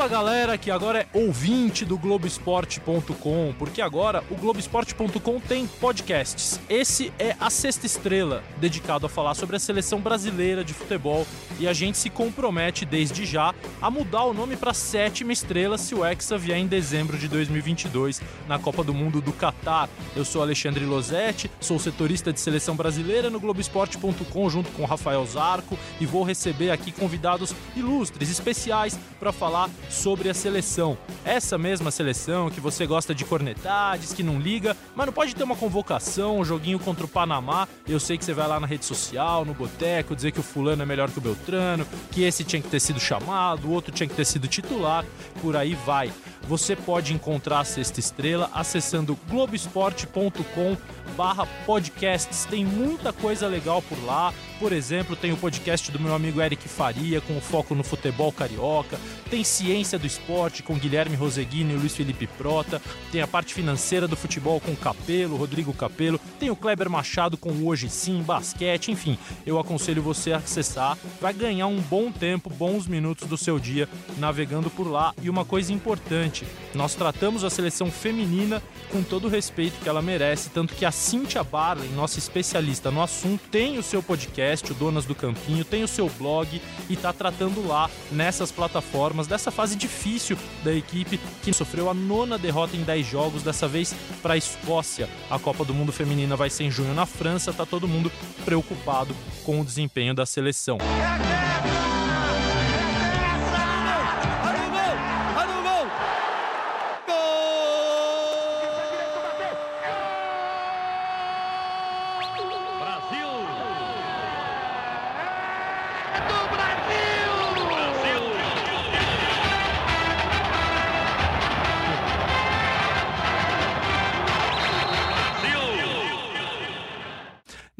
Fala galera que agora é ouvinte do Globoesporte.com, porque agora o Globoesporte.com tem podcasts. Esse é a Sexta Estrela, dedicado a falar sobre a seleção brasileira de futebol e a gente se compromete desde já a mudar o nome para Sétima Estrela se o Hexa vier em dezembro de 2022 na Copa do Mundo do Catar. Eu sou Alexandre Losetti, sou setorista de seleção brasileira no Globoesporte.com junto com Rafael Zarco e vou receber aqui convidados ilustres, especiais para falar sobre a seleção. Essa mesma seleção que você gosta de cornetar, diz que não liga, mas não pode ter uma convocação, um joguinho contra o Panamá. Eu sei que você vai lá na rede social, no boteco, dizer que o fulano é melhor que o Beltrano, que esse tinha que ter sido chamado, o outro tinha que ter sido titular, por aí vai. Você pode encontrar a Sexta Estrela acessando globesport.com barra podcasts. Tem muita coisa legal por lá. Por exemplo, tem o podcast do meu amigo Eric Faria, com foco no futebol carioca. Tem Ciência do Esporte, com Guilherme Roseguini e Luiz Felipe Prota. Tem a parte financeira do futebol com Capelo, Rodrigo Capelo. Tem o Kleber Machado com Hoje Sim, basquete. Enfim, eu aconselho você a acessar. Vai ganhar um bom tempo, bons minutos do seu dia navegando por lá. E uma coisa importante, nós tratamos a seleção feminina com todo o respeito que ela merece, tanto que a Cíntia Barley, nossa especialista no assunto, tem o seu podcast, o Donas do Campinho, tem o seu blog e está tratando lá nessas plataformas dessa fase difícil da equipe que sofreu a nona derrota em 10 jogos, dessa vez para a Escócia. A Copa do Mundo Feminina vai ser em junho na França, tá todo mundo preocupado com o desempenho da seleção.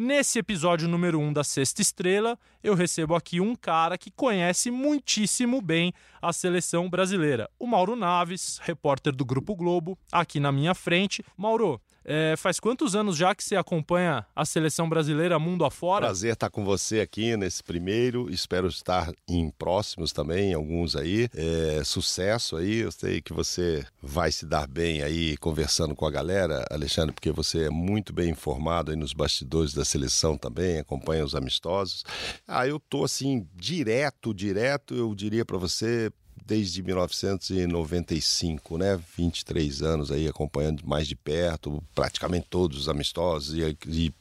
Nesse episódio número 1 um da Sexta Estrela, eu recebo aqui um cara que conhece muitíssimo bem a seleção brasileira. O Mauro Naves, repórter do Grupo Globo, aqui na minha frente. Mauro, é, faz quantos anos já que você acompanha a seleção brasileira mundo afora? Prazer estar com você aqui nesse primeiro. Espero estar em próximos também, alguns aí. É, sucesso aí. Eu sei que você vai se dar bem aí conversando com a galera, Alexandre, porque você é muito bem informado aí nos bastidores da seleção também, acompanha os amistosos. Ah, eu tô assim direto, direto, eu diria para você desde 1995, né? 23 anos aí acompanhando mais de perto, praticamente todos os amistosos e, e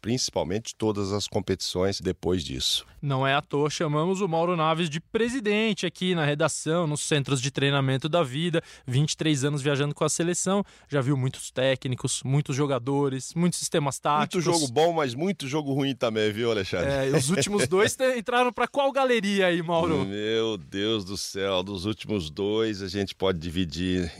principalmente todas as competições depois disso. Não é à toa chamamos o Mauro Naves de presidente aqui na redação, nos centros de treinamento da vida, 23 anos viajando com a seleção, já viu muitos técnicos, muitos jogadores, muitos sistemas táticos. Muito jogo bom, mas muito jogo ruim também, viu, Alexandre? É, os últimos dois entraram para qual galeria aí, Mauro? Meu Deus do céu, dos últimos dois a gente pode dividir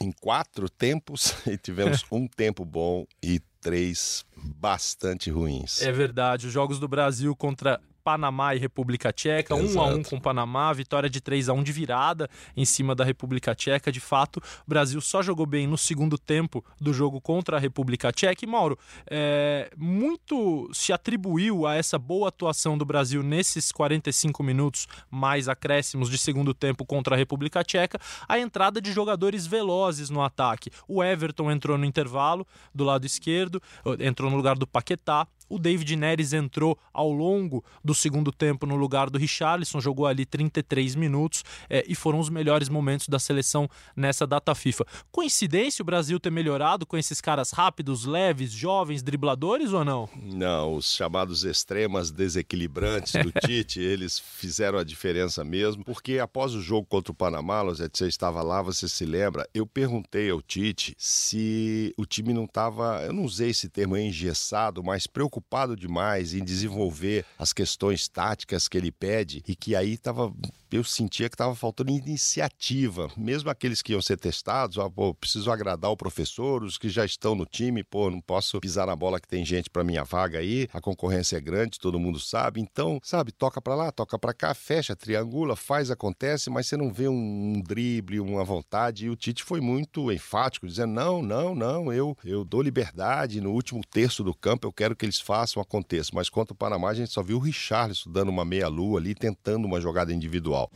em quatro tempos e tivemos um tempo bom e três bastante ruins. É verdade. Os jogos do Brasil contra Panamá e República Tcheca, Exato. 1 a 1 com o Panamá, vitória de 3 a 1 de virada em cima da República Tcheca. De fato, o Brasil só jogou bem no segundo tempo do jogo contra a República Tcheca. E Mauro, é, muito se atribuiu a essa boa atuação do Brasil nesses 45 minutos mais acréscimos de segundo tempo contra a República Tcheca, a entrada de jogadores velozes no ataque. O Everton entrou no intervalo do lado esquerdo, entrou no lugar do Paquetá. O David Neres entrou ao longo do segundo tempo no lugar do Richarlison, jogou ali 33 minutos é, e foram os melhores momentos da seleção nessa data FIFA. Coincidência o Brasil ter melhorado com esses caras rápidos, leves, jovens, dribladores ou não? Não, os chamados extremas desequilibrantes do Tite, eles fizeram a diferença mesmo, porque após o jogo contra o Panamá, você estava lá, você se lembra, eu perguntei ao Tite se o time não estava, eu não usei esse termo engessado, mas preocupado preocupado demais em desenvolver as questões táticas que ele pede e que aí estava eu sentia que estava faltando iniciativa. Mesmo aqueles que iam ser testados, ó, pô, preciso agradar o professor, os que já estão no time, pô, não posso pisar na bola que tem gente para minha vaga aí, a concorrência é grande, todo mundo sabe. Então, sabe, toca para lá, toca para cá, fecha, triangula, faz, acontece, mas você não vê um, um drible, uma vontade. E o Tite foi muito enfático, dizendo: não, não, não, eu, eu dou liberdade. No último terço do campo eu quero que eles façam, aconteça. Mas contra o Panamá, a gente só viu o Richarlison dando uma meia-lua ali, tentando uma jogada individual.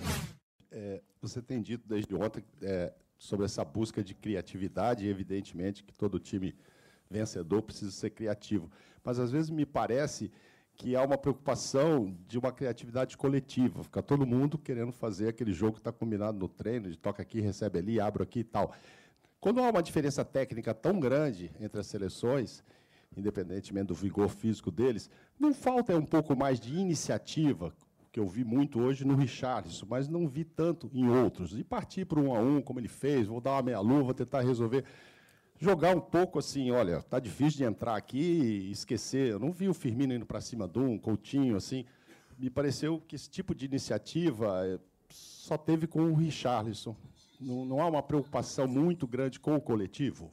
É, você tem dito desde ontem é, sobre essa busca de criatividade, evidentemente que todo time vencedor precisa ser criativo. Mas às vezes me parece que há uma preocupação de uma criatividade coletiva. Fica todo mundo querendo fazer aquele jogo que está combinado no treino, de toca aqui, recebe ali, abro aqui e tal. Quando há uma diferença técnica tão grande entre as seleções, independentemente do vigor físico deles, não falta um pouco mais de iniciativa, que eu vi muito hoje no Richarlison, mas não vi tanto em outros. E partir para um a um, como ele fez, vou dar uma meia-luva, tentar resolver. Jogar um pouco assim, olha, tá difícil de entrar aqui e esquecer. Eu não vi o Firmino indo para cima de um, Coutinho, assim. Me pareceu que esse tipo de iniciativa eh, só teve com o Richarlison. Não, não há uma preocupação muito grande com o coletivo?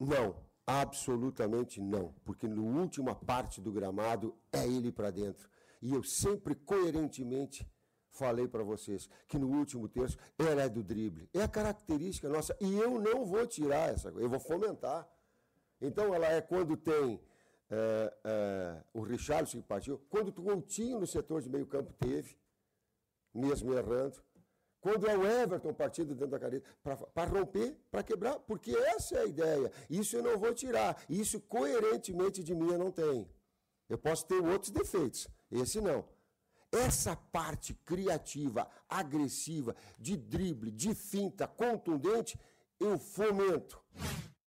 Não, absolutamente não. Porque na última parte do gramado é ele para dentro. E eu sempre coerentemente falei para vocês que no último terço ela é do drible. É a característica nossa. E eu não vou tirar essa coisa, eu vou fomentar. Então ela é quando tem é, é, o Richardson que partiu, quando o Coutinho no setor de meio campo teve, mesmo errando. Quando é o Everton partido dentro da careta, para romper, para quebrar, porque essa é a ideia. Isso eu não vou tirar. Isso coerentemente de mim eu não tenho. Eu posso ter outros defeitos, esse não. Essa parte criativa, agressiva, de drible, de finta, contundente, eu fomento.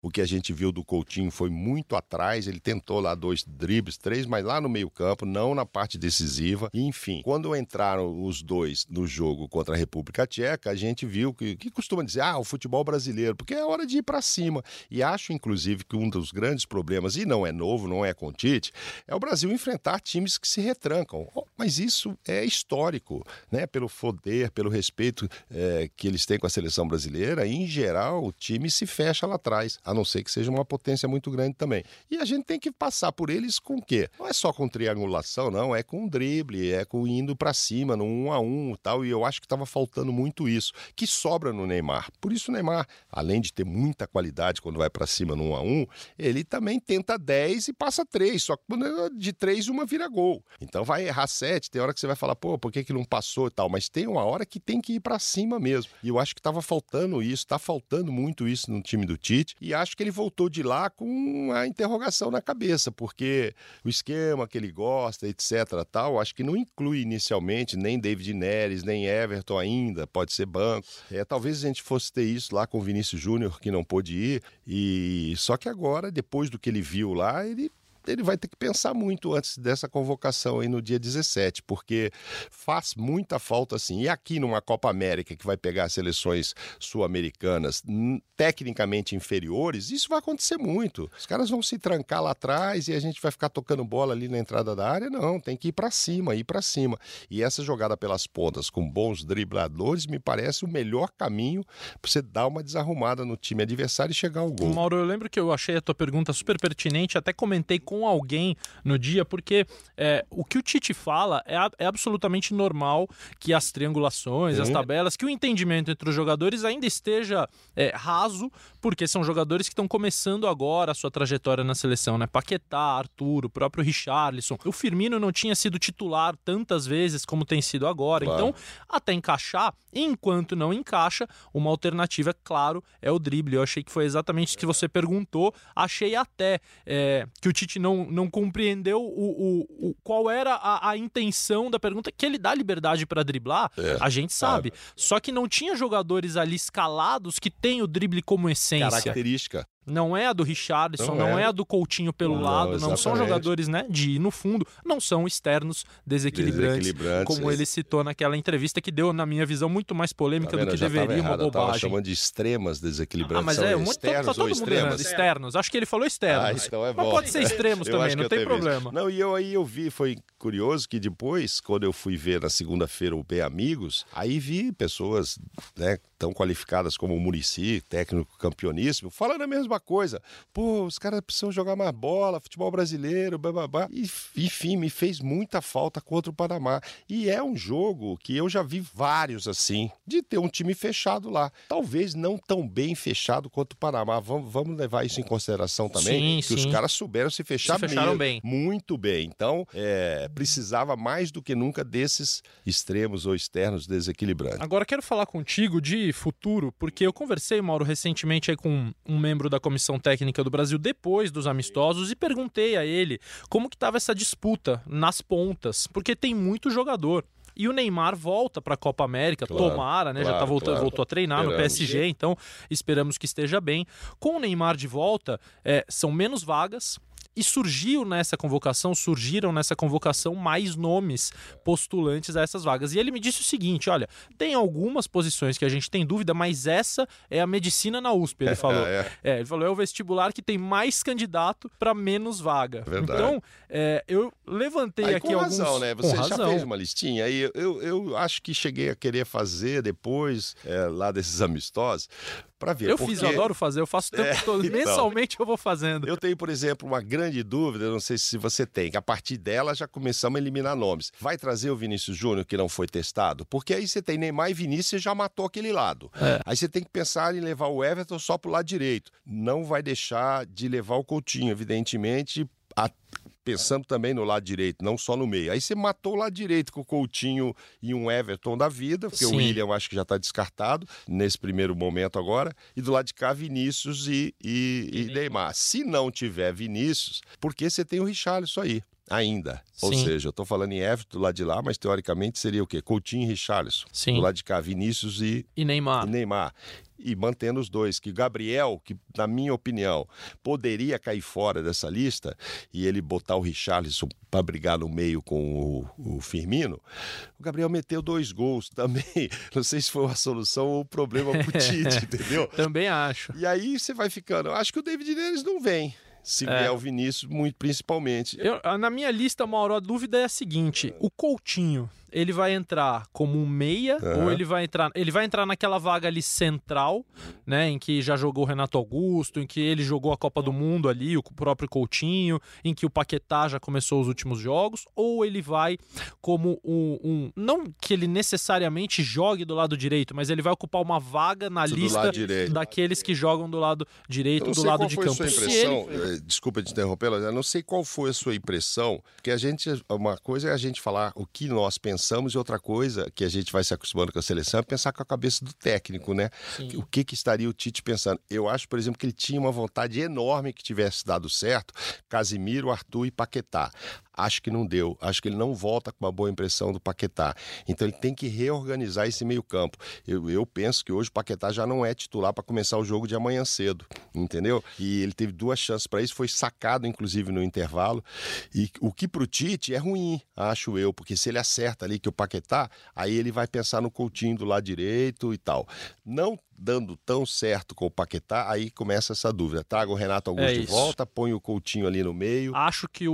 O que a gente viu do Coutinho foi muito atrás, ele tentou lá dois dribles, três, mas lá no meio-campo, não na parte decisiva. enfim, quando entraram os dois no jogo contra a República Tcheca, a gente viu que, que costuma dizer, ah, o futebol brasileiro, porque é hora de ir para cima. E acho, inclusive, que um dos grandes problemas, e não é novo, não é com Tite, é o Brasil enfrentar times que se retrancam. Oh, mas isso é histórico, né? Pelo poder, pelo respeito é, que eles têm com a seleção brasileira, em geral, o time se fecha lá atrás. A não ser que seja uma potência muito grande também. E a gente tem que passar por eles com o quê? Não é só com triangulação, não, é com drible, é com indo para cima, no um a um e tal, e eu acho que estava faltando muito isso, que sobra no Neymar. Por isso o Neymar, além de ter muita qualidade quando vai para cima no um a um, ele também tenta 10 e passa 3, só que é de 3 uma vira gol. Então vai errar 7, tem hora que você vai falar, pô, por que, que não passou e tal, mas tem uma hora que tem que ir para cima mesmo. E eu acho que estava faltando isso, está faltando muito isso no time do Tite, e acho que ele voltou de lá com a interrogação na cabeça, porque o esquema que ele gosta, etc, tal, acho que não inclui inicialmente nem David Neres, nem Everton ainda, pode ser banco. É, talvez a gente fosse ter isso lá com o Vinícius Júnior, que não pôde ir, e só que agora, depois do que ele viu lá, ele ele vai ter que pensar muito antes dessa convocação aí no dia 17, porque faz muita falta assim. E aqui numa Copa América que vai pegar seleções sul-americanas tecnicamente inferiores, isso vai acontecer muito. Os caras vão se trancar lá atrás e a gente vai ficar tocando bola ali na entrada da área. Não, tem que ir para cima, ir para cima. E essa jogada pelas pontas com bons dribladores me parece o melhor caminho para você dar uma desarrumada no time adversário e chegar ao gol. Mauro, eu lembro que eu achei a tua pergunta super pertinente, até comentei com alguém no dia, porque é, o que o Tite fala é, é, absolutamente normal que as triangulações, as tabelas, que o entendimento entre os jogadores ainda esteja é, raso, porque são jogadores que estão começando agora a sua trajetória na seleção, né? Paquetá, Arthur, o próprio Richarlison. O Firmino não tinha sido titular tantas vezes como tem sido agora. Claro. Então, até encaixar, enquanto não encaixa, uma alternativa, claro, é o drible. Eu achei que foi exatamente isso que você perguntou. Achei até é, que o Tite não, não compreendeu o, o, o qual era a, a, intenção da pergunta, que ele dá liberdade para driblar, é, a gente sabe. Só que não tinha jogadores ali escalados que tem o drible como essência. Característica. Não é a do Richardson, não, não é. é. a do Coutinho pelo não, lado, não, não são jogadores né, de ir no fundo, não são externos desequilibrantes, desequilibrantes como ele citou naquela entrevista que deu, na minha visão, muito mais polêmica tá do que deveria, uma bobagem. Eu chamando de extremas desequilibrantes. Ah, mas é, muito, externos tá todo mundo extremos? externos. Acho que ele falou externos. Ah, então é bom. Mas pode ser extremos também, não tem problema. Não, e eu aí eu vi, foi curioso que depois, quando eu fui ver na segunda-feira o B Amigos, aí vi pessoas né, tão qualificadas como o Murici, técnico campeoníssimo, falando a mesma coisa. Pô, os caras precisam jogar mais bola, futebol brasileiro, bababá. E, enfim, me fez muita falta contra o Panamá. E é um jogo que eu já vi vários assim, de ter um time fechado lá. Talvez não tão bem fechado quanto o Panamá. Vamos, vamos levar isso em consideração também. Sim, que sim. os caras souberam se fechar Se fecharam mesmo. bem. Muito bem. Então, é, precisava mais do que nunca desses extremos ou externos desequilibrantes. Agora quero falar contigo de futuro, porque eu conversei, Mauro, recentemente com um membro da comissão técnica do Brasil depois dos amistosos e perguntei a ele como que estava essa disputa nas pontas, porque tem muito jogador. E o Neymar volta para a Copa América, Claro, tomara, né? Já claro, tá voltando, claro. voltou a treinar no Esperamos. PSG, então esperamos que esteja bem. Com o Neymar de volta, é, são menos vagas. E surgiu nessa convocação, surgiram nessa convocação mais nomes postulantes a essas vagas. E ele me disse o seguinte: olha, tem algumas posições que a gente tem dúvida, mas essa é a medicina na USP, ele falou. É, É, ele falou, é o vestibular que tem mais candidato para menos vaga. Verdade. Então, é, eu levantei Aí, aqui com alguns... razão, né? Com Você já razão. fez uma listinha aí. Eu, eu, eu acho que cheguei a querer fazer depois, é, lá desses amistosos, para ver. Eu porque fiz, eu adoro fazer, eu faço o tempo É, todo. então. Mensalmente eu vou fazendo. Eu tenho, por exemplo, uma grande dúvida, não sei se você tem, que a partir dela já começamos a eliminar nomes. Vai trazer o Vinícius Júnior que não foi testado? Porque aí você tem Neymar e Vinícius já matou aquele lado. É. Aí você tem que pensar em levar o Everton só pro lado direito. Não vai deixar de levar o Coutinho, evidentemente, a- pensando também no lado direito, não só no meio. Aí você matou o lado direito com o Coutinho e um Everton da vida, porque Sim. o William eu acho que já está descartado nesse primeiro momento agora. E do lado de cá, Vinícius e, e- e Neymar. Se não tiver Vinícius, porque você tem o Richarlison aí. Ainda. Ou Sim. seja, eu tô falando em Everton do lado de lá, mas teoricamente seria o quê? Coutinho e Richarlison. Sim. Do lado de cá, Vinícius e, E Neymar. e Neymar. E mantendo os dois, que Gabriel, que na minha opinião poderia cair fora dessa lista e ele botar o Richarlison para brigar no meio com o, o Firmino, o Gabriel meteu dois gols também. Não sei se foi uma solução ou um problema pro Tite, entendeu? Também acho. E aí você vai ficando. Eu acho que o David Neres não vem. Se É. vier o Vinícius, muito principalmente. Eu- na minha lista, Mauro, a dúvida é a seguinte: o Coutinho, ele vai entrar como um meia Aham. ou ele vai entrar, ele vai entrar naquela vaga ali central, né, em que já jogou o Renato Augusto, em que ele jogou a Copa do Mundo ali, o próprio Coutinho, em que o Paquetá já começou os últimos jogos, ou ele vai como um, um- não que ele necessariamente jogue do lado direito, mas ele vai ocupar uma vaga na Do lista daqueles que jogam do lado direito, do lado de campo. sua ele- eh, desculpa te interromper, eu não sei qual foi a sua impressão, porque a gente, uma coisa é a gente falar o que nós pensamos e outra coisa que a gente vai se acostumando com a seleção é pensar com a cabeça do técnico, né? O que que estaria o Tite pensando? Eu acho, por exemplo, que ele tinha uma vontade enorme que tivesse dado certo, Casimiro, Arthur e Paquetá. Acho que não deu. Acho que ele não volta com uma boa impressão do Paquetá. Então ele tem que reorganizar esse meio-campo. Eu, eu penso que hoje o Paquetá já não é titular para começar o jogo de amanhã cedo, entendeu? E ele teve duas chances para isso, foi sacado inclusive no intervalo. E o que pro Tite é ruim, acho eu, porque se ele acerta ali que o Paquetá, aí ele vai pensar no Coutinho do lado direito e tal. Não dando tão certo com o Paquetá, aí começa essa dúvida. Traga o Renato Augusto É de volta, põe o Coutinho ali no meio. Acho que o,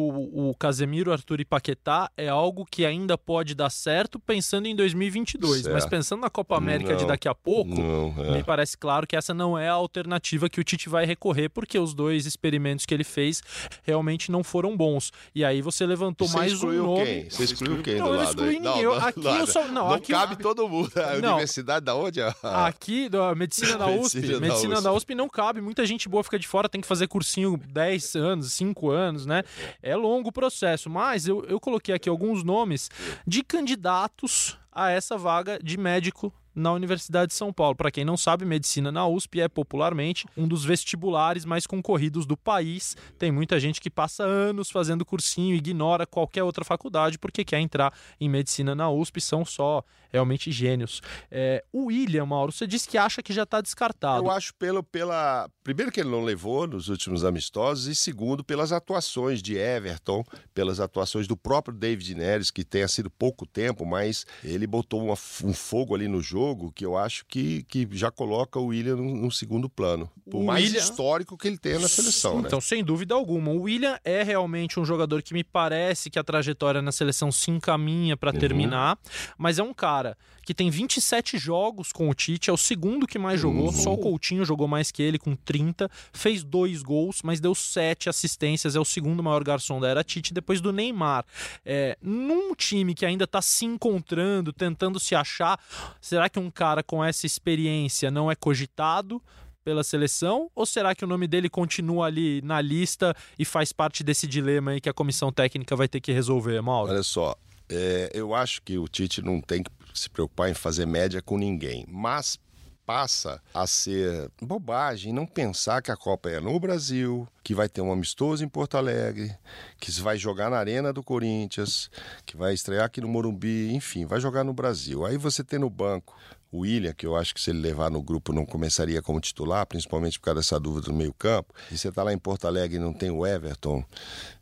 o Casemiro, Arthur e Paquetá é algo que ainda pode dar certo pensando em 2022. Mas Certo. pensando na Copa América de Não. daqui a pouco, Não, é. me parece claro que essa não é a alternativa que o Tite vai recorrer, porque os dois experimentos que ele fez realmente não foram bons. E aí você levantou Você mais um nome. quem? Você excluiu quem Não, do eu não lado excluí ninguém. Eu- aqui eu só- não, aqui- cabe todo mundo. A Não. universidade da onde? Aqui, medicina da USP. Medicina medicina da USP não cabe. Muita gente boa fica de fora, tem que fazer cursinho 10 anos, 5 anos, né? É longo o processo. Mas eu, eu coloquei aqui alguns nomes de candidatos a essa vaga de médico na Universidade de São Paulo. Para quem não sabe, medicina na USP é popularmente um dos vestibulares mais concorridos do país. Tem muita gente que passa anos fazendo cursinho, ignora qualquer outra faculdade porque quer entrar em medicina na USP, são só realmente gênios. É, o William, Mauro, você disse que acha que já está descartado. Eu acho pelo, pela. Primeiro, que ele não levou nos últimos amistosos, e segundo, pelas atuações de Everton, pelas atuações do próprio David Neres, que tenha sido pouco tempo, mas ele botou uma- um fogo ali no jogo. que eu acho que, que já coloca o William no, no segundo plano. Por O mais William- histórico que ele tenha na seleção, né? Então, sem dúvida alguma. O William é realmente um jogador que me parece que a trajetória na seleção se encaminha para Uhum. terminar, mas é um cara que tem 27 jogos com o Tite, é o segundo que mais jogou, Uhum. só o Coutinho jogou mais que ele, com 30, fez dois gols, mas deu sete assistências, é o segundo maior garçom da era Tite, depois do Neymar. É, num time que ainda está se encontrando, tentando se achar, será que um cara com essa experiência não é cogitado? pela seleção? Ou será que o nome dele continua ali na lista e faz parte desse dilema aí que a comissão técnica vai ter que resolver, Mauro? Olha só, é, eu acho que o Tite não tem que se preocupar em fazer média com ninguém, mas passa a ser bobagem não pensar que a Copa é no Brasil, que vai ter um amistoso em Porto Alegre, que vai jogar na Arena do Corinthians, que vai estrear aqui no Morumbi, enfim, vai jogar no Brasil. Aí você tem no banco o William, que eu acho que se ele levar no grupo não começaria como titular, principalmente por causa dessa dúvida do meio-campo. E você tá lá em Porto Alegre e não tem o Everton.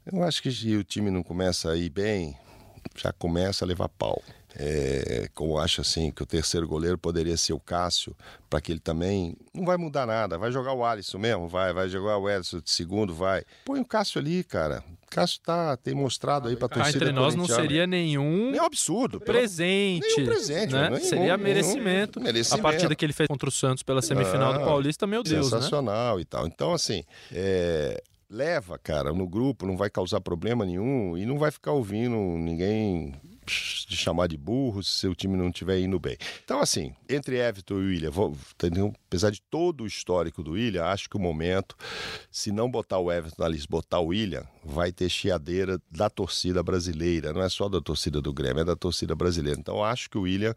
Eu acho que se o time não começa a ir bem, já começa a levar pau. É, como eu acho assim que o terceiro goleiro poderia ser o Cássio, para que ele também não vai mudar nada, vai jogar o Alisson mesmo, vai, vai jogar o Edson de segundo, vai. Põe o Cássio ali, cara. O Cássio tá tem mostrado aí para Cá torcida entre nós não seria nenhum nenhum absurdo, pelo- presente, nenhum presente, né? nenhum- seria nenhum merecimento. A merecimento. partida que ele fez contra o Santos pela semifinal do Ah, Paulista, meu Deus, né? sensacional e tal. Então, assim, é, leva, cara, no grupo, não vai causar problema nenhum e não vai ficar ouvindo ninguém de chamar de burro se seu time não estiver indo bem. Então, assim, entre Everton e William, vou, apesar de todo o histórico do William, acho que o momento, se não botar o Everton na lista, botar o William, vai ter chiadeira da torcida brasileira, não é só da torcida do Grêmio, é da torcida brasileira. Então, acho que o William,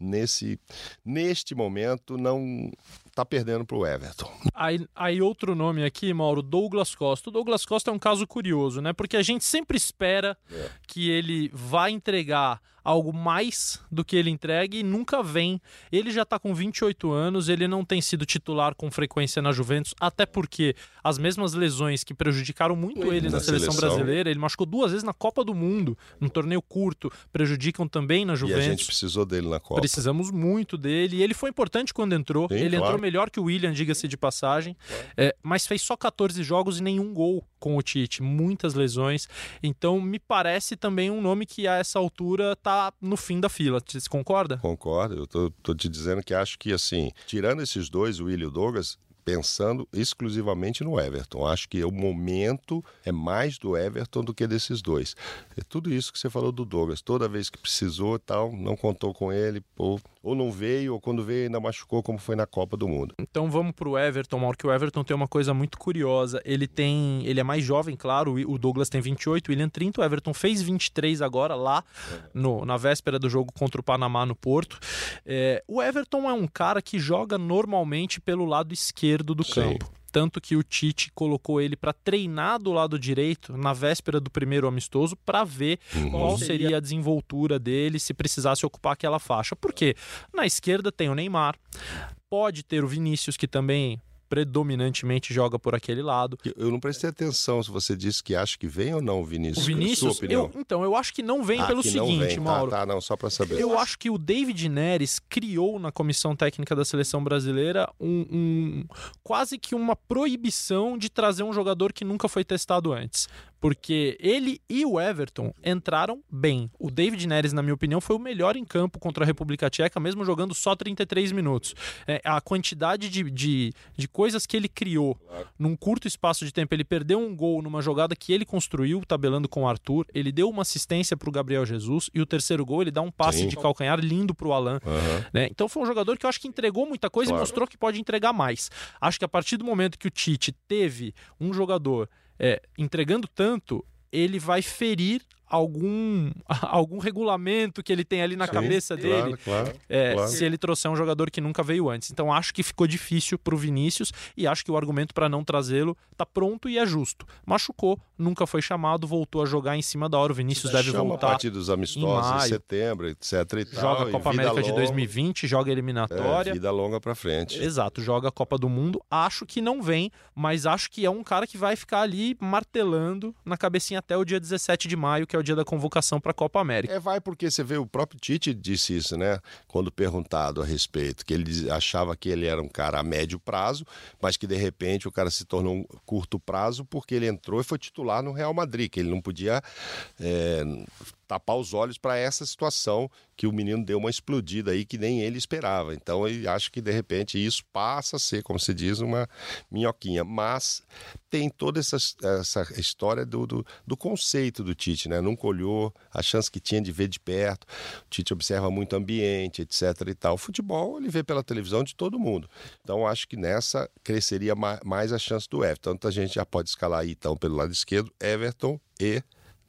nesse, neste momento, não tá perdendo pro Everton. Aí, aí outro nome aqui, Mauro, Douglas Costa. O Douglas Costa é um caso curioso, né? Porque a gente sempre espera É. que ele vá entregar algo mais do que ele entrega e nunca vem. Ele já tá com 28 anos, ele não tem sido titular com frequência na Juventus, até porque as mesmas lesões que prejudicaram muito ele na, Na seleção, seleção. brasileira, ele machucou duas vezes na Copa do Mundo, num torneio curto, prejudicam também na E a Juventus. gente precisou dele na Copa. Precisamos muito dele. E ele foi importante quando entrou. Sim, ele claro. entrou melhor que o William, diga-se de passagem. É, mas fez só 14 jogos e nenhum gol com o Tite. Muitas lesões. Então, me parece também um nome que a essa altura tá no fim da fila. Você concorda? Concordo, eu tô, tô te dizendo que acho que, assim, tirando esses dois, o William e o Douglas, pensando exclusivamente no Everton. Acho que o momento é mais do Everton do que desses dois. É tudo isso que você falou do Douglas. Toda vez que precisou tal, não contou com ele, pô, ou não veio, ou quando veio ainda machucou, como foi na Copa do Mundo. Então vamos pro Everton, Mauro, que o Everton tem uma coisa muito curiosa. Ele tem. Ele é mais jovem, claro. O Douglas tem 28, o William 30. O Everton fez 23 agora, lá no- na véspera do jogo contra o Panamá no Porto. É, o Everton é um cara que joga normalmente pelo lado esquerdo do Sim. campo. Tanto que o Tite colocou ele para treinar do lado direito na véspera do primeiro amistoso para ver qual seria a desenvoltura dele se precisasse ocupar aquela faixa. Porque na esquerda tem o Neymar, pode ter o Vinícius, que também predominantemente joga por aquele lado. Eu- não prestei atenção se você disse que acha que vem ou não o Vinícius. O Vinícius, eu- então, eu acho que não vem Ah, pelo seguinte, vem. Tá, Mauro. Tá, não, só para saber. Eu acho que o David Neres criou na comissão técnica da seleção brasileira um, um- quase que uma proibição de trazer um jogador que nunca foi testado antes. Porque ele e o Everton entraram bem. O David Neres, na minha opinião, foi o melhor em campo contra a República Tcheca, mesmo jogando só 33 minutos. É, a quantidade de, de, de coisas que ele criou num curto espaço de tempo. Ele perdeu um gol numa jogada que ele construiu, tabelando com o Arthur. Ele deu uma assistência para o Gabriel Jesus. E o terceiro gol, ele dá um passe Sim. de calcanhar lindo para o Alan. Aham. né? Então foi um jogador que eu acho que entregou muita coisa Claro. e mostrou que pode entregar mais. Acho que a partir do momento que o Tite teve um jogador é, entregando tanto, ele vai ferir algum, algum regulamento que ele tem ali na Sim, cabeça dele. Claro, claro. É, Claro. se ele trouxer um jogador que nunca veio antes. Então acho que ficou difícil pro Vinícius e acho que o argumento para não trazê-lo tá pronto e é justo. Machucou, nunca foi chamado, voltou a jogar em cima da hora. O Vinícius deve Chama voltar. partir dos amistosos em em, maio. setembro, etc. E tal, Joga a Copa América de longa, 2020, joga eliminatória. É, vida longa pra frente. Exato, joga a Copa do Mundo. Acho que não vem, mas acho que é um cara que vai ficar ali martelando na cabecinha até o dia 17 de maio, que é o o dia da convocação para a Copa América. É, vai porque você vê, o próprio Tite disse isso, né? Quando perguntado a respeito, que ele achava que ele era um cara a médio prazo, mas que de repente o cara se tornou um curto prazo porque ele entrou e foi titular no Real Madrid, que ele não podia é, tapar os olhos para essa situação que o menino deu uma explodida aí que nem ele esperava. Então eu acho que de repente isso passa a ser, como se diz, uma minhoquinha. Mas tem toda essa, essa história do, do, do conceito do Tite, né? Nunca olhou a chance que tinha de ver de perto. O Tite observa muito ambiente, etc. e tal. O futebol ele vê pela televisão de todo mundo. Então acho que nessa cresceria mais a chance do Everton. Então a gente já pode escalar aí então pelo lado esquerdo Everton e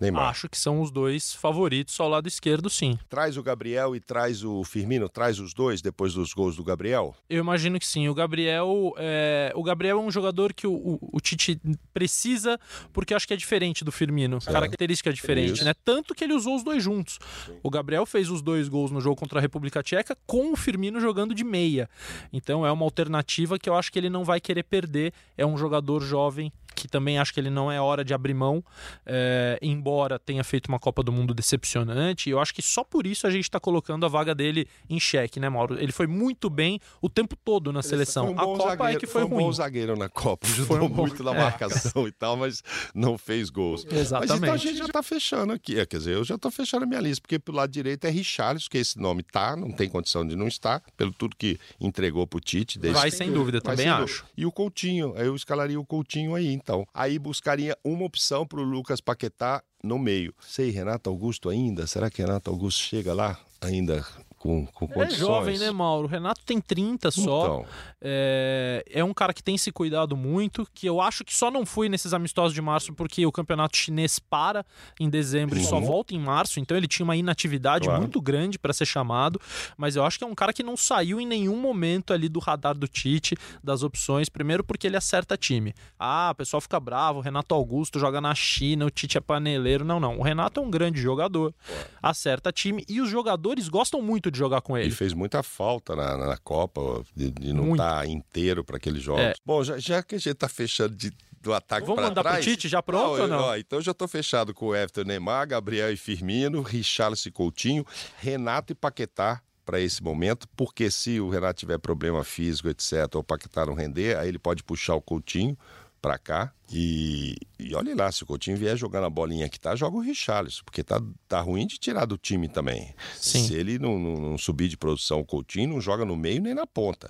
Neymar. Acho que são os dois favoritos ao lado esquerdo, sim. Traz o Gabriel e traz o Firmino, traz os dois depois dos gols do Gabriel? Eu imagino que sim. O Gabriel é, o Gabriel é um jogador que o, o, o Tite precisa, porque acho que é diferente do Firmino. É. Característica diferente, Isso. né? Tanto que ele usou os dois juntos. Sim. O Gabriel fez os dois gols no jogo contra a República Tcheca com o Firmino jogando de meia. Então é uma alternativa que eu acho que ele não vai querer perder. É um jogador jovem que também acho que ele não é hora de abrir mão, é, embora tenha feito uma Copa do Mundo decepcionante. E eu acho que só por isso a gente está colocando a vaga dele em xeque, né, Mauro? Ele foi muito bem o tempo todo na seleção. Um a Copa zagueiro, é que foi, foi um ruim. bom zagueiro na Copa, ajudou um muito na é. marcação é. e tal, mas não fez gols. Exatamente. Mas então a gente já está fechando aqui, é, quer dizer, eu já estou fechando a minha lista, porque pelo lado direito é Richarlison, que esse nome tá, não tem condição de não estar, pelo tudo que entregou pro Tite. Desde... Vai sem dúvida, também acho. Dúvida. E o Coutinho, eu escalaria o Coutinho aí, então. Aí buscaria uma opção para o Lucas Paquetá no meio. Sei, Renato Augusto ainda? Será que Renato Augusto chega lá ainda com, com condições. É jovem, né, Mauro? O Renato tem 30 só. Então. É, é um cara que tem se cuidado muito, que eu acho que só não fui nesses amistosos de março porque o campeonato chinês para em dezembro uhum. e só volta em março, então ele tinha uma inatividade claro. muito grande para ser chamado, mas eu acho que é um cara que não saiu em nenhum momento ali do radar do Tite, das opções, primeiro porque ele acerta time. Ah, o pessoal fica bravo, o Renato Augusto joga na China, o Tite é paneleiro. Não, não. O Renato é um grande jogador, acerta time e os jogadores gostam muito de jogar com ele. Ele fez muita falta na, na Copa, de, de não estar tá inteiro para aqueles jogos. É. Bom, já, já, que a gente está fechando de, do ataque Vamos mandar trás, pro Tite já pronto não, ou não? Ó, então já estou fechado com o Everton Neymar, Gabriel e Firmino, Richarlison e Coutinho, Renato e Paquetá para esse momento, porque se o Renato tiver problema físico, etc., ou o Paquetá não render, aí ele pode puxar o Coutinho para cá. E, e olhe lá, se o Coutinho vier jogando a bolinha que tá, joga o Richarlison, porque tá, tá ruim de tirar do time também. Sim. Se ele não, não, não subir de produção, o Coutinho não joga no meio nem na ponta.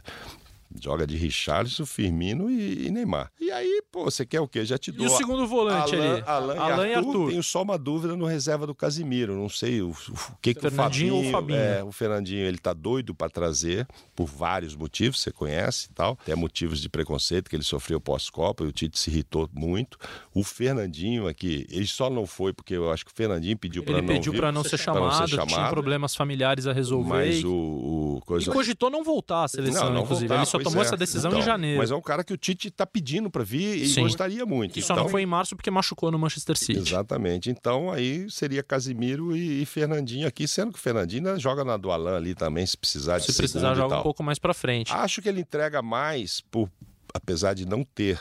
Joga de Richarlison, Firmino e, e, Neymar. E aí, pô, você quer o quê? Já te dou. E o segundo volante Alan, ali? Alan, Alan e, Arthur. Arthur. Tenho só uma dúvida no reserva do Casimiro. Não sei o, o que, que o Fabinho. Ou o Fabinho? É, o Fernandinho, ele tá doido para trazer, por vários motivos, você conhece e tal. Até motivos de preconceito que ele sofreu pós-Copa e o Tite se irritou muito. O Fernandinho aqui, ele só não foi porque eu acho que o Fernandinho pediu para não Ele pediu para não, ser chamado, não ser chamado, tinha problemas familiares a resolver. Mas o, o coisa... E cogitou não voltar à seleção, não, não inclusive. Voltar, ele só tomou é. essa decisão então, em janeiro. Mas é um cara que o Tite está pedindo para vir e Sim. gostaria muito. E só então... não foi em março porque machucou no Manchester City. Exatamente. Então aí seria Casimiro e, e Fernandinho aqui, sendo que o Fernandinho né, joga na do Alan ali também, se precisar se de Se precisar, joga um pouco mais para frente. Acho que ele entrega mais por apesar de não ter,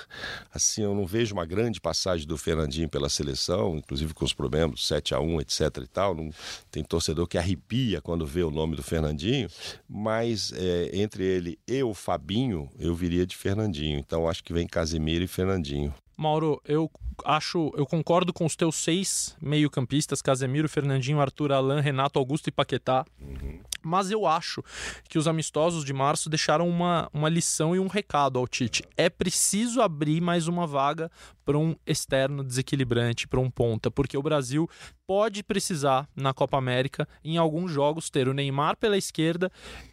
assim, eu não vejo uma grande passagem do Fernandinho pela seleção, inclusive com os problemas 7 a 1 etc e tal, não, tem torcedor que arrepia quando vê o nome do Fernandinho, mas é, entre ele e o Fabinho, eu viria de Fernandinho, então acho que vem Casemiro e Fernandinho. Mauro, eu acho, eu concordo com os teus seis meio-campistas: Casemiro, Fernandinho, Arthur, Alain, Renato, Augusto e Paquetá. Uhum. Mas eu acho que os amistosos de março deixaram uma, uma lição e um recado ao Tite. É preciso abrir mais uma vaga para um externo desequilibrante, para um ponta, porque o Brasil pode precisar, na Copa América, em alguns jogos, ter o Neymar pela esquerda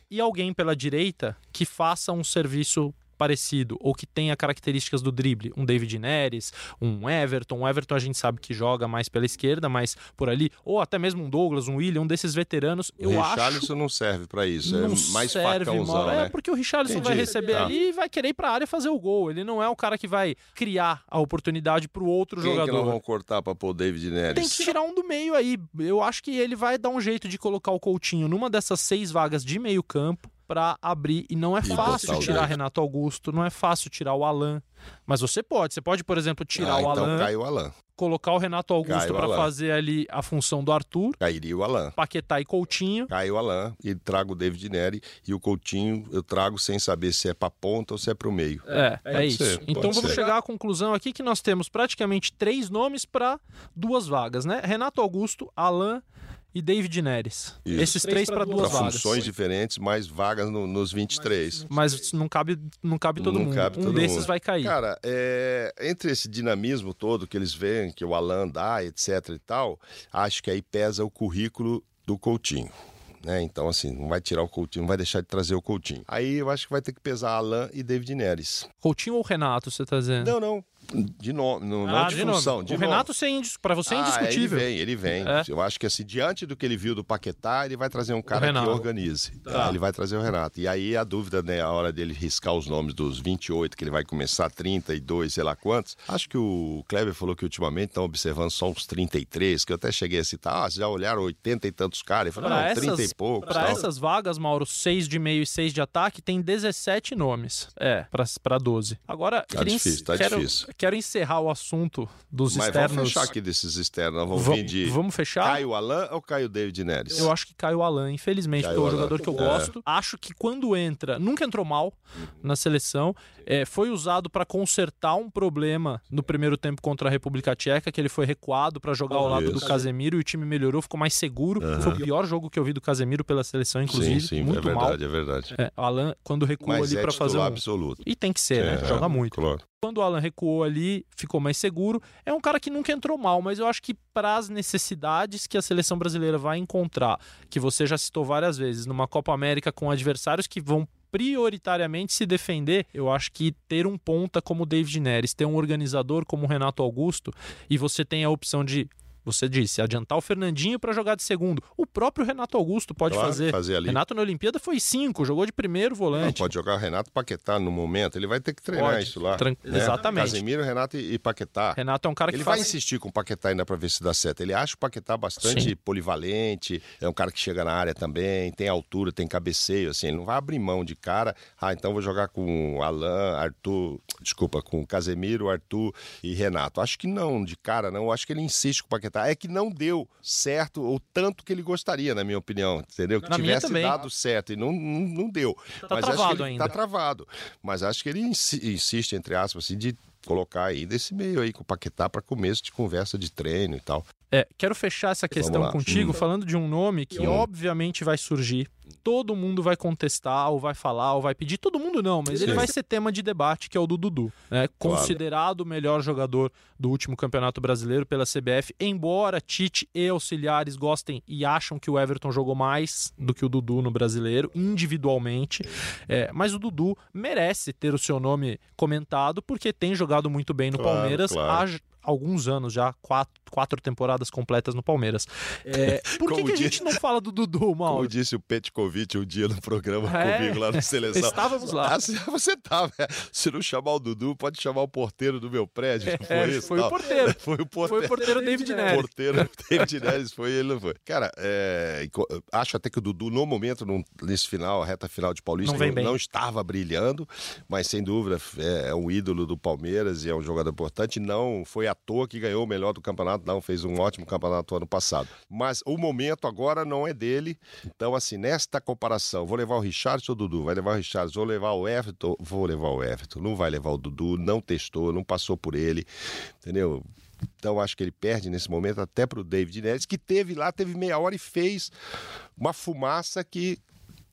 e alguém pela direita que faça um serviço parecido ou que tenha características do drible, um David Neres, um Everton, um Everton a gente sabe que joga mais pela esquerda, mas por ali, ou até mesmo um Douglas, um William, um desses veteranos, eu o acho... O não serve para isso, é mais serve, facãozão, né? É porque o Richarlison Entendi. vai receber tá. ali e vai querer ir para a área fazer o gol, ele não é o cara que vai criar a oportunidade para o outro Quem jogador. que não vão cortar para pôr o David Neres? Tem que tirar um do meio aí, eu acho que ele vai dar um jeito de colocar o Coutinho numa dessas seis vagas de meio campo, para abrir. E não é e fácil tirar Renato Augusto, não é fácil tirar o Alan. Mas você pode. Você pode, por exemplo, tirar ah, o então Alan. O Alan. colocar o Renato Augusto para fazer ali a função do Arthur, Cairia o Alain. Paquetá e Coutinho. Cai o Alain e trago o David Neri e o Coutinho eu trago sem saber se é pra ponta ou se é pro meio. É, é Pode isso. ser, então vamos ser. chegar à conclusão aqui que nós temos praticamente três nomes para duas vagas, né? Renato Augusto, Alain e David Neres. Isso. Esses três para Pra duas vagas. funções diferentes, mais vagas no- nos 23. Mas não cabe, não cabe todo Não mundo. cabe um todo desses mundo. vai cair. Cara, é, entre esse dinamismo todo que eles veem, que o Alan dá, etc e tal, acho que aí pesa o currículo do Coutinho. Né? Então, assim, não vai tirar o Coutinho, não vai deixar de trazer o Coutinho. Aí eu acho que vai ter que pesar Alan e David Neres. Coutinho ou Renato, você tá dizendo? Não, não. De nome, não, não ah, de, de função. nome. De o nome. Renato para você é Ah, indiscutível. ele vem, ele vem. É. Eu acho que assim, diante do que ele viu do Paquetá, ele vai trazer um cara que organize. Tá. Ele vai trazer o Renato. E aí a dúvida, né, a hora dele riscar os nomes dos 28, que ele vai começar 32, sei lá quantos. Acho que o Kleber falou que ultimamente estão observando só uns 33, que eu até cheguei a citar, ah, vocês já olharam 80 e tantos caras? Ele falou, Pra não, essas, 30 e poucos. pra tal. essas vagas, Mauro, 6 de meio e 6 de ataque, tem 17 nomes. É, pra 12. Agora, Tá queria difícil, tá quero, difícil. Quero encerrar o assunto dos Mas externos. vamos fechar aqui desses externos. Vamos Va- vir de Vamos fechar? Caio Alan ou Caio David Neres? Eu acho que caiu o Alan, infelizmente, Caio porque é um Alan. jogador que eu É. gosto. Acho que quando entra, nunca entrou mal na seleção. É, foi usado para consertar um problema no primeiro tempo contra a República Tcheca, que ele foi recuado para jogar ao lado do Isso. Casemiro e o time melhorou, ficou mais seguro. Foi o pior jogo que eu vi do Casemiro pela seleção, inclusive. Sim, sim, muito é mal. verdade, é verdade. É, o Alan, quando recuou Mas ali é para fazer um... absoluto. E tem que ser, né? É, Joga muito. Claro. Quando o Alan recuou ali, ficou mais seguro. É um cara que nunca entrou mal, mas eu acho que para as necessidades que a seleção brasileira vai encontrar, que você já citou várias vezes, numa Copa América com adversários que vão prioritariamente se defender, eu acho que ter um ponta como o David Neres, ter um organizador como o Renato Augusto, e você tem a opção de você disse, adiantar o Fernandinho para jogar de segundo. O próprio Renato Augusto pode Claro, fazer. fazer ali. Renato na Olimpíada foi cinco, jogou de primeiro Não, volante. pode jogar o Renato Paquetá no momento, ele vai ter que treinar Pode. isso lá. Tran- né? Exatamente. Casemiro, Renato e e Paquetá. Renato é um cara que Ele vai faz insistir com o Paquetá ainda pra ver se dá certo. Ele acha o Paquetá bastante Sim. polivalente, é um cara que chega na área também, tem altura, tem cabeceio, assim, ele não vai abrir mão de cara. Ah, então vou jogar com Alain, Arthur, desculpa, com Casemiro, Arthur e Renato. Acho que não, de cara não. Acho que ele insiste com o Paquetá. É que não deu certo o tanto que ele gostaria, na minha opinião, entendeu? Que Na tivesse dado certo e não, não, não deu. Tá Mas acho travado que ele ainda. Tá travado. Mas acho que ele insi- insiste, entre aspas, assim, de colocar aí desse meio aí com o Paquetá para começo de conversa de treino e tal. É, quero fechar essa questão contigo Hum. falando de um nome que Hum. obviamente vai surgir. Todo mundo vai contestar, ou vai falar, ou vai pedir. Todo mundo não, mas ele Sim. vai ser tema de debate, que é o do Dudu. né? Considerado o melhor jogador do último Campeonato Brasileiro pela CBF, embora Tite e auxiliares gostem e acham que o Everton jogou mais do que o Dudu no Brasileiro, individualmente. É, mas o Dudu merece ter o seu nome comentado, porque tem jogado muito bem no Claro, Palmeiras claro. Alguns anos já, quatro, quatro temporadas completas no Palmeiras. É, por que, Como que a gente não fala do Dudu, Como Mauro? disse o Petkovic um dia no programa É, comigo lá na seleção. estávamos lá. Ah, você tava. Se não chamar o Dudu, pode chamar o porteiro do meu prédio. Não foi É, isso? foi o porteiro. Foi o porteiro. Foi o porteiro David O Neres. porteiro David Neres foi ele, não foi. Cara, é, acho até que o Dudu, no momento, nesse final, a reta final de Paulista, Não não estava brilhando, mas sem dúvida é, é um ídolo do Palmeiras e é um jogador importante. Não foi à toa que ganhou o melhor do campeonato, não, fez um ótimo campeonato ano passado. Mas o momento agora não é dele. Então, assim, nesta comparação, vou levar o Richardson ou o Dudu? Vai levar o Richardson, vou levar o Everton? Vou levar o Everton. Não vai levar o Dudu, não testou, não passou por ele, entendeu? Então acho que ele perde nesse momento até para o David Neres, que teve lá, teve meia hora e fez uma fumaça que,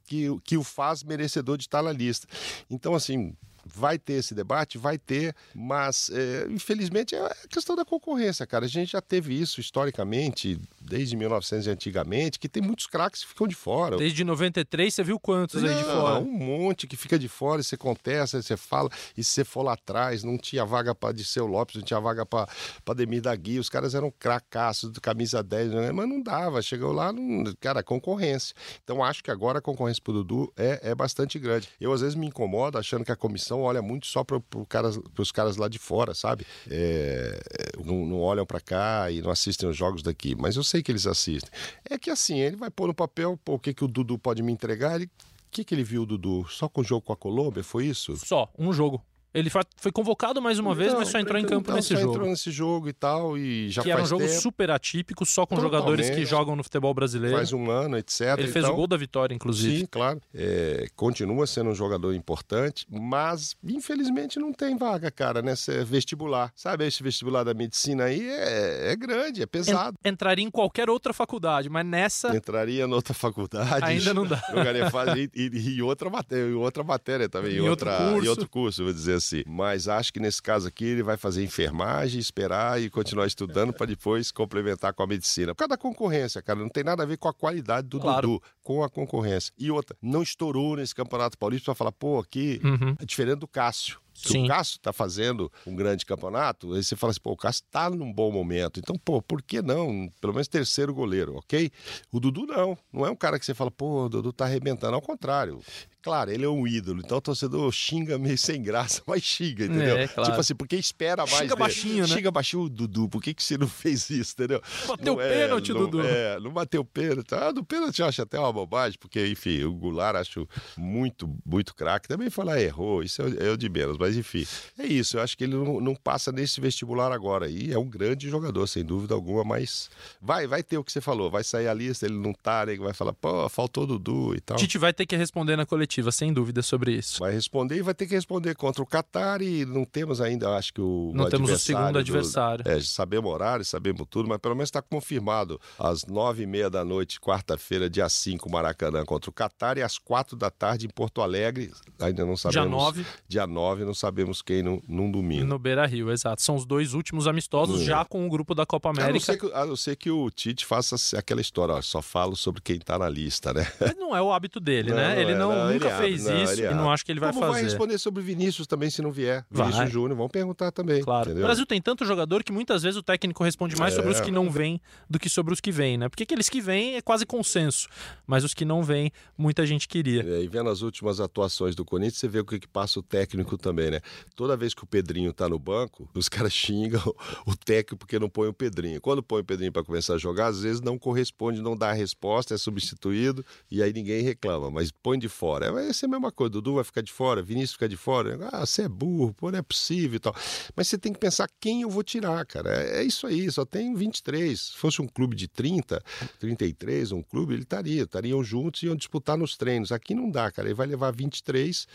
que, que o faz merecedor de estar na lista. Então, assim, vai ter esse debate, vai ter, mas é, infelizmente é a questão da concorrência, cara. A gente já teve isso historicamente, desde 1900 e antigamente, que tem muitos craques que ficam de fora. Desde 93, você viu quantos aí de Não, fora? Um monte que fica de fora, e você contesta, você fala, e se você for lá atrás, não tinha vaga para Disseu Lopes, não tinha vaga para Demir da Guia, os caras eram cracaços, de camisa 10, né? mas não dava, chegou lá, não, cara, concorrência. Então acho que agora a concorrência pro Dudu é, é bastante grande. Eu às vezes me incomodo achando que a comissão olha muito só para pro os caras lá de fora, sabe? É, não, não olham para cá e não assistem os jogos daqui, mas eu sei que eles assistem. É que assim, ele vai pôr no papel pô, o que, que o Dudu pode me entregar, o que, que ele viu, Dudu? Só com o jogo com a Colômbia? Foi isso? Só, um jogo. Ele foi convocado mais uma vez, mas só entrou em campo então, nesse só jogo. entrou nesse jogo e tal, e já que faz era um jogo tempo, super atípico, só com jogadores que jogam no futebol brasileiro. faz um ano, etc. Ele fez o gol da vitória, inclusive. Sim, claro. É, continua sendo um jogador importante, mas infelizmente não tem vaga, cara, nessa vestibular. Sabe, esse vestibular da medicina aí é, é grande, é pesado. En- Entraria em qualquer outra faculdade, mas nessa Entraria em outra faculdade. ainda não dá. Jogaria fácil e, e, e outra matéria, em outra matéria também, em, Em outro outra, curso. em outro curso, vou dizer assim. Mas acho que nesse caso aqui ele vai fazer enfermagem, esperar e continuar estudando para depois complementar com a medicina. Por causa da concorrência, cara, não tem nada a ver com a qualidade do Claro. Dudu, com a concorrência. E outra, não estourou nesse Campeonato Paulista para falar, pô, aqui Uhum. é diferente do Cássio. Se Sim. o Cássio tá fazendo um grande campeonato, aí você fala assim, pô, o Cássio tá num bom momento. Então, pô, por que não? Pelo menos terceiro goleiro, ok? O Dudu não. Não é um cara que você fala, pô, o Dudu tá arrebentando. Ao contrário. Claro, ele é um ídolo, então o torcedor xinga meio sem graça, mas xinga, entendeu? É, claro. Tipo assim, porque espera mais Xinga dele. baixinho, né? Xinga baixinho o Dudu, por que, que você não fez isso, entendeu? Bateu Não é, pênalti, não- Dudu. É, não bateu pênalti. Ah, do pênalti eu acho até uma bobagem, porque, enfim, o Goulart acho muito, muito craque. Também falar errou, isso é, é o de menos, mas enfim. É isso, eu acho que ele não, não passa nesse vestibular agora. E é um grande jogador, sem dúvida alguma, mas vai, vai ter o que você falou, vai sair a lista, ele não tá, né? Vai falar, pô, faltou o Dudu e tal. Tite vai ter que responder na coletiva, sem dúvida, sobre isso. Vai responder e vai ter que responder contra o Qatar e não temos ainda, acho que o Não o temos o segundo do- adversário. É, sabemos horário, sabemos tudo, mas pelo menos está confirmado às nove e meia da noite, quarta-feira, dia 5, Maracanã contra o Qatar e às quatro da tarde em Porto Alegre, ainda não sabemos. Dia 9, Dia 9, não sabemos quem num, num domingo. no Beira Rio, exato. São os dois últimos amistosos, É. já com o grupo da Copa A não, América. ser que, a não ser que o Tite faça aquela história, ó, só falo sobre quem tá na lista, né? Mas não é o hábito dele, Não, né? ele é, não, não, nunca ele abre, fez não, isso e não abre. acho que ele vai Como vai fazer. responder sobre Vinícius também se não vier? Vai. Vinícius Júnior, vão perguntar também. Claro. entendeu? O Brasil tem tanto jogador que muitas vezes o técnico responde mais sobre É. os que não vêm do que sobre os que vêm, né? Porque aqueles que vêm é quase consenso, mas os que não vêm, muita gente queria. É, e vendo as últimas atuações do Corinthians, você vê o que, que passa o técnico também, né? Toda vez que o Pedrinho tá no banco, os caras xingam o técnico porque não põe o Pedrinho. Quando põe o Pedrinho para começar a jogar, às vezes não corresponde, não dá a resposta, é substituído e aí ninguém reclama, mas põe de fora. Vai ser a mesma coisa, Dudu vai ficar de fora, Vinícius fica de fora. Ah, você é burro, pô, não é possível e tal. Mas você tem que pensar quem eu vou tirar, cara. É, é isso aí, só tem 23. Se fosse um clube de 30, 33, um clube, ele estaria, estariam juntos e iam disputar nos treinos. Aqui não dá, cara. Ele vai levar 23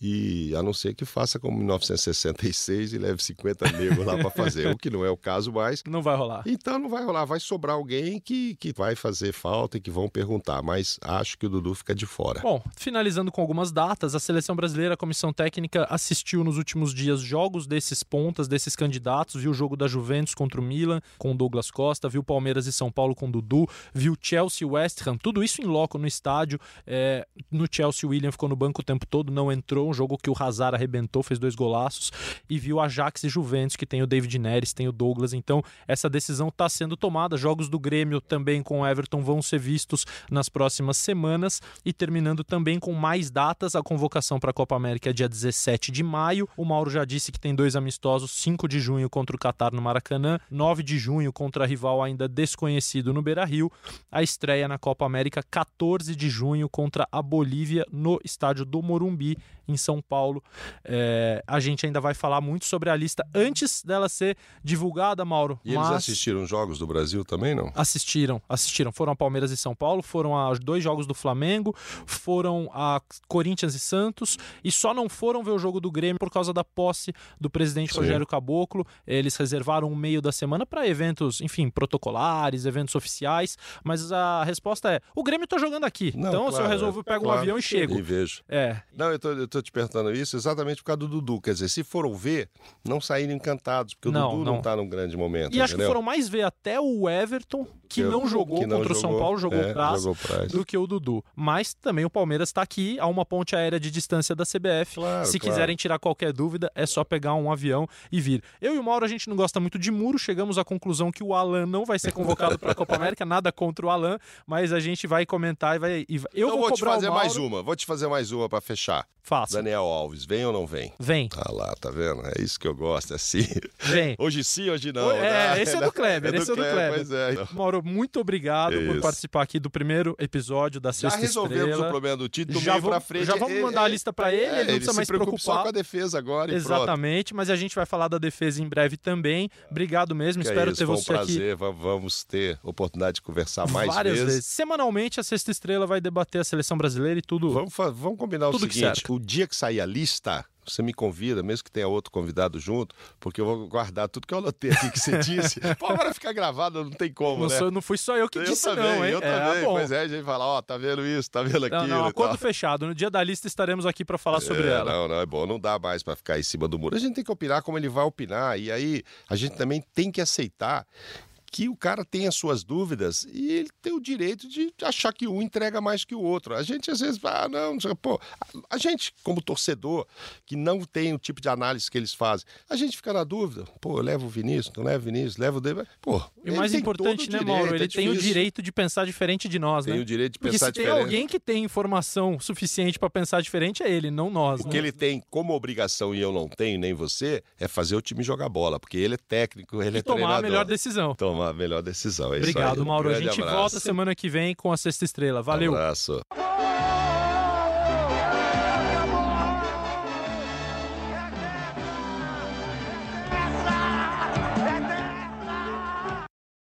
e a não ser que faça como em 1966 e leve 50 negros lá para fazer, o que não é o caso mais. Não vai rolar. Então não vai rolar, vai sobrar alguém que, que vai fazer falta e que vão perguntar, mas acho que o Dudu fica de fora. Bom, finalizando com algumas datas, a seleção brasileira, a comissão técnica, assistiu nos últimos dias jogos desses pontas, desses candidatos, viu o jogo da Juventus contra o Milan com o Douglas Costa, viu Palmeiras e São Paulo com o Dudu, viu Chelsea e West Ham, tudo isso em loco no estádio. É, no Chelsea, o William ficou no banco o tempo todo, não entrou, um jogo que o Hazard arrebentou, fez dois golaços, e viu Ajax e Juventus, que tem o David Neres, tem o Douglas, então essa decisão está sendo tomada. Jogos do Grêmio também com o Everton vão ser vistos nas próximas semanas e terminando também com mais datas. A convocação para a Copa América é dia 17 de maio. O Mauro já disse que tem dois amistosos: 5 de junho contra o Catar no Maracanã, 9 de junho contra rival ainda desconhecido no Beira Rio. A estreia na Copa América, 14 de junho contra a Bolívia no estádio do Morumbi, em São Paulo. É, a gente ainda vai falar muito sobre a lista antes dela ser divulgada, Mauro. E eles mas- assistiram jogos do Brasil também, não? Assistiram, assistiram. Foram a Palmeiras e São Paulo, foram a dois jogos do Flamengo, foram a Corinthians e Santos, e só não foram ver o jogo do Grêmio por causa da posse do presidente Sim. Rogério Caboclo. Eles reservaram um meio da semana para eventos, enfim, protocolares, eventos oficiais, mas a resposta é: o Grêmio tá jogando aqui. Não, então, se eu claro, resolvo, eu pego um claro. avião e chego. E vejo. É, Não, eu tô, eu tô te perguntando isso exatamente por causa do Dudu. Quer dizer, se foram ver, não saíram encantados, porque Não, o Dudu não. não, tá num grande momento. e acho que entendeu? foram mais ver até o Everton, que Eu- não jogou que não contra o São jogou, Paulo, jogou é, prazo. jogou prazo. do que o Dudu. Mas também o Palmeiras está aqui a uma ponte aérea de distância da CBF. Claro, Se claro. quiserem tirar qualquer dúvida, é só pegar um avião e vir. Eu e o Mauro, a gente não gosta muito de muro. Chegamos à conclusão que o Alan não vai ser convocado para a Copa América. Nada contra o Alan, mas a gente vai comentar e vai. e vai- Eu Então vou vou te fazer mais uma, vou te fazer mais uma pra fechar. Faça. Daniel Alves, vem ou não vem? Vem? Vem. Ah lá, tá vendo? É isso que eu gosto, é assim. Vem. Hoje sim, hoje não. É, né? esse é do Kleber, esse é do Kleber. Pois é. Mauro, muito obrigado por Isso. participar aqui do primeiro episódio da Já Sexta resolvemos Estrela. o problema do Tite do Já meio vamos- pra frente. já vamos É, mandar a é, lista pra ele, ele não ele precisa se mais preocupa preocupar. só com a defesa agora e pronto. Exatamente, mas a gente vai falar da defesa em breve também. Obrigado mesmo, Que é espero isso, ter um você aqui prazer. va- Vamos ter oportunidade de conversar mais várias vezes. vezes. Semanalmente a Sexta Estrela vai debater a seleção brasileira e tudo. Vamos, vamos combinar Tudo o seguinte: o dia que sair a lista, você me convida, mesmo que tenha outro convidado junto, porque eu vou guardar tudo que eu anotei aqui que você disse. Pô, agora ficar gravado, não tem como, não, né? sou- não fui só eu que eu disse também, não, hein? eu É, também. bom. Pois é, a gente fala, ó, tá vendo isso, tá vendo aquilo. Não, não, acordo fechado. No dia da lista estaremos aqui para falar sobre É, ela. Não, não, é bom. Não dá mais pra ficar em cima do muro. A gente tem que opinar como ele vai opinar. E aí a gente também tem que aceitar que o cara tem as suas dúvidas e ele tem o direito de achar que um entrega mais que o outro. A gente às vezes fala, ah, não, não sei, pô, a, gente como torcedor que não tem o tipo de análise que eles fazem, a gente fica na dúvida, pô, eu levo o Vinícius, não levo o Vinícius, levo o David, pô. E o mais tem importante, né, o Mauro? direito, Ele é tem o direito de pensar diferente de nós, Tem né? o direito de Porque pensar se tem diferente. alguém que tem informação suficiente para pensar diferente, é ele, não nós. O né? que ele tem como obrigação e eu não tenho, nem você, é fazer o time jogar bola, porque ele é técnico, ele E é tomar treinador. a melhor decisão. Tomar a melhor decisão. É isso Obrigado, aí. Um Mauro. A gente abraço. volta semana que vem com a Sexta Estrela. Valeu. Abraço.